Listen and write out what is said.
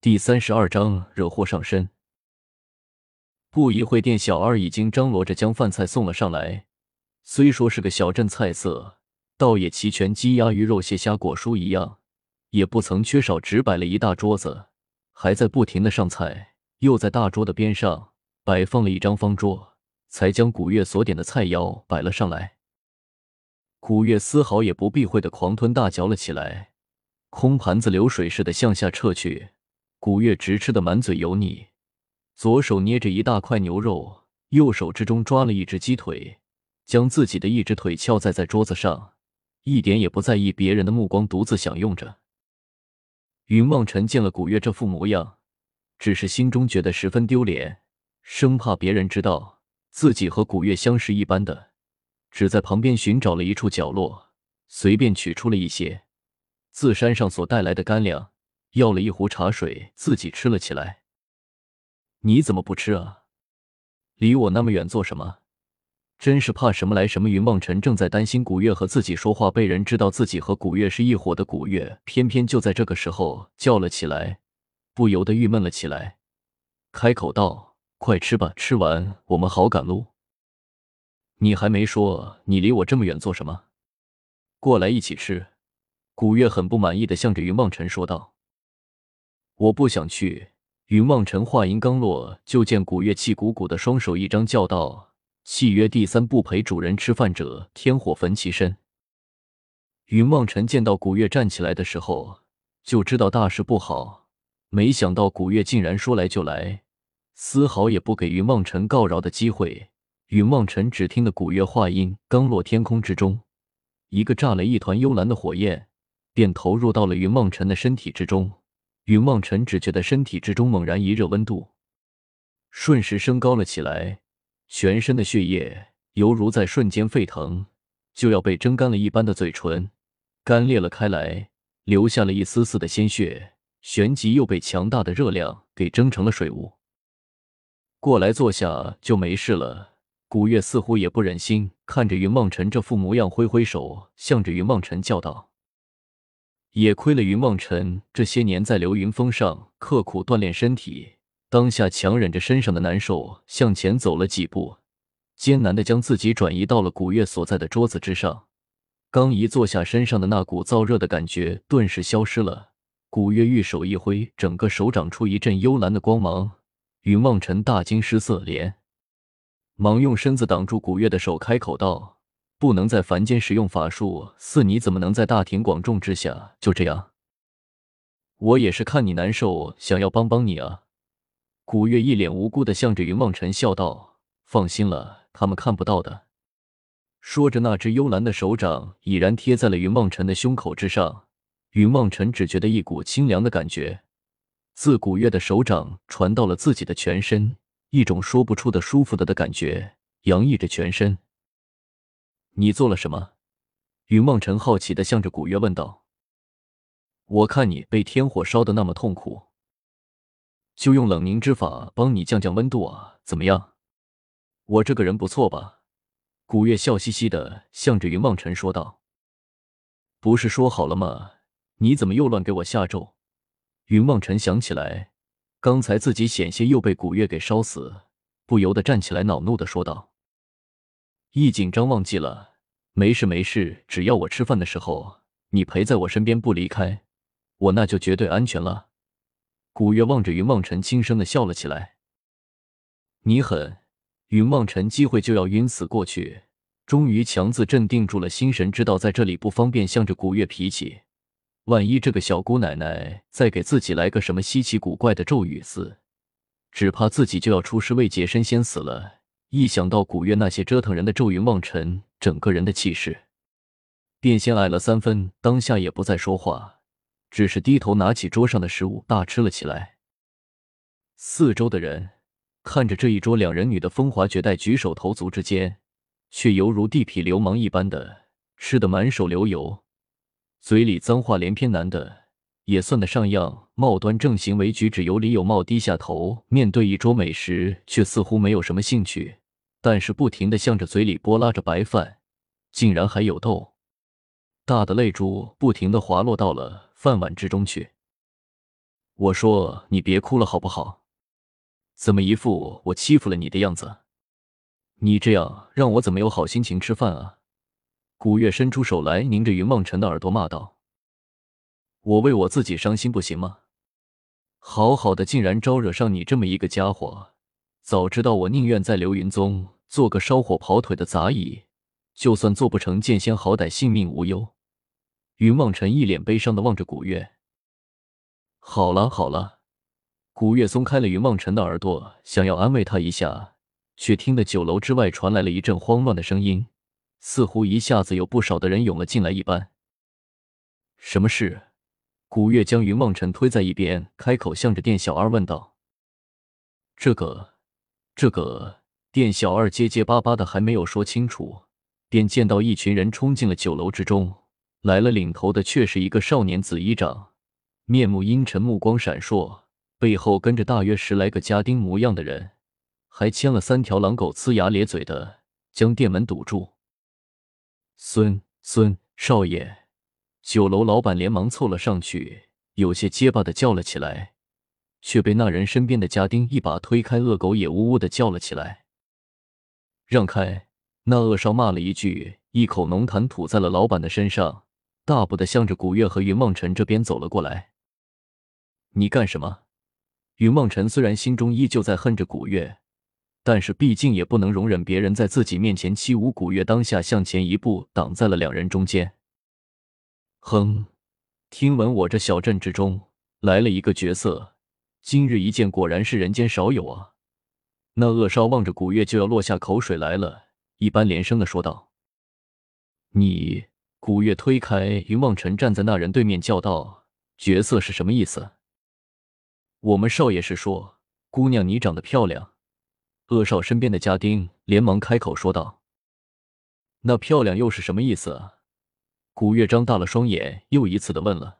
第三十二章惹祸上身。不一会，店小二已经张罗着将饭菜送了上来。虽说是个小镇菜色，倒也齐全，鸡鸭鱼肉蟹虾果蔬一样，也不曾缺少。只摆了一大桌子，还在不停的上菜。又在大桌的边上摆放了一张方桌，才将古月所点的菜肴摆了上来。古月丝毫也不避讳的狂吞大嚼了起来，空盘子流水似的向下撤去。古月直吃的满嘴油腻，左手捏着一大块牛肉，右手之中抓了一只鸡腿，将自己的一只腿翘在在桌子上，一点也不在意别人的目光，独自享用着。云望尘见了古月这副模样，只是心中觉得十分丢脸，生怕别人知道自己和古月相识一般的，只在旁边寻找了一处角落，随便取出了一些自山上所带来的干粮。要了一壶茶水，自己吃了起来。你怎么不吃啊？离我那么远做什么？真是怕什么来什么。云梦尘正在担心古月和自己说话被人知道自己和古月是一伙的，古月偏偏就在这个时候叫了起来，不由得郁闷了起来，开口道：“快吃吧，吃完我们好赶路。”你还没说，你离我这么远做什么？过来一起吃。古月很不满意的向着云梦尘说道。我不想去。云望尘话音刚落，就见古月气鼓鼓的双手一张，叫道：“契约第三，不陪主人吃饭者，天火焚其身。”云望尘见到古月站起来的时候，就知道大事不好。没想到古月竟然说来就来，丝毫也不给云望尘告饶的机会。云望尘只听得古月话音刚落，天空之中一个炸雷，一团幽蓝的火焰便投入到了云望尘的身体之中。云望尘只觉得身体之中猛然一热，温度瞬时升高了起来，全身的血液犹如在瞬间沸腾，就要被蒸干了一般的嘴唇干裂了开来，留下了一丝丝的鲜血，旋即又被强大的热量给蒸成了水雾。过来坐下就没事了。古月似乎也不忍心看着云梦尘这副模样，挥挥手，向着云梦尘叫道。也亏了云梦尘这些年在流云峰上刻苦锻炼身体，当下强忍着身上的难受，向前走了几步，艰难的将自己转移到了古月所在的桌子之上。刚一坐下，身上的那股燥热的感觉顿时消失了。古月玉手一挥，整个手掌出一阵幽蓝的光芒。云梦尘大惊失色，连忙用身子挡住古月的手，开口道。不能在凡间使用法术，似你怎么能在大庭广众之下就这样？我也是看你难受，想要帮帮你啊。古月一脸无辜的向着云望尘笑道：“放心了，他们看不到的。”说着，那只幽蓝的手掌已然贴在了云望尘的胸口之上。云望尘只觉得一股清凉的感觉自古月的手掌传到了自己的全身，一种说不出的舒服的的感觉洋溢着全身。你做了什么？云梦辰好奇的向着古月问道。我看你被天火烧的那么痛苦，就用冷凝之法帮你降降温度啊，怎么样？我这个人不错吧？古月笑嘻嘻的向着云梦辰说道。不是说好了吗？你怎么又乱给我下咒？云梦辰想起来，刚才自己险些又被古月给烧死，不由得站起来，恼怒的说道。一紧张忘记了，没事没事，只要我吃饭的时候你陪在我身边不离开，我那就绝对安全了。古月望着云望尘，轻声的笑了起来。你狠！云望尘机会就要晕死过去，终于强自镇定住了心神，知道在这里不方便向着古月脾气，万一这个小姑奶奶再给自己来个什么稀奇古怪的咒语似，只怕自己就要出师未捷身先死了。一想到古月那些折腾人的咒云望尘，整个人的气势便先矮了三分。当下也不再说话，只是低头拿起桌上的食物大吃了起来。四周的人看着这一桌两人女的风华绝代，举手投足之间，却犹如地痞流氓一般的吃得满手流油，嘴里脏话连篇。男的也算得上样貌端正，行为举止有礼有貌，低下头面对一桌美食，却似乎没有什么兴趣。但是不停的向着嘴里拨拉着白饭，竟然还有豆，大的泪珠不停的滑落到了饭碗之中去。我说你别哭了好不好？怎么一副我欺负了你的样子？你这样让我怎么有好心情吃饭啊？古月伸出手来，拧着云梦辰的耳朵骂道：“我为我自己伤心不行吗？好好的，竟然招惹上你这么一个家伙！早知道我宁愿在流云宗做个烧火跑腿的杂役，就算做不成剑仙，好歹性命无忧。”云梦辰一脸悲伤的望着古月。好了好了，古月松开了云梦辰的耳朵，想要安慰他一下，却听得酒楼之外传来了一阵慌乱的声音，似乎一下子有不少的人涌了进来一般。什么事？古月将云梦辰推在一边，开口向着店小二问道：“这个，这个……”店小二结结巴巴的还没有说清楚，便见到一群人冲进了酒楼之中，来了，领头的却是一个少年紫衣长。面目阴沉，目光闪烁，背后跟着大约十来个家丁模样的人，还牵了三条狼狗，呲牙咧嘴的将店门堵住。孙孙少爷，酒楼老板连忙凑了上去，有些结巴的叫了起来，却被那人身边的家丁一把推开。恶狗也呜呜的叫了起来：“让开！”那恶少骂了一句，一口浓痰吐在了老板的身上，大步的向着古月和云梦辰这边走了过来。你干什么？云梦辰虽然心中依旧在恨着古月，但是毕竟也不能容忍别人在自己面前欺侮古月，当下向前一步，挡在了两人中间。哼，听闻我这小镇之中来了一个角色，今日一见，果然是人间少有啊！那恶少望着古月就要落下口水来了，一般连声的说道：“你！”古月推开云望尘，站在那人对面叫道：“角色是什么意思？”我们少爷是说，姑娘你长得漂亮。恶少身边的家丁连忙开口说道：“那漂亮又是什么意思？”古月张大了双眼，又一次的问了。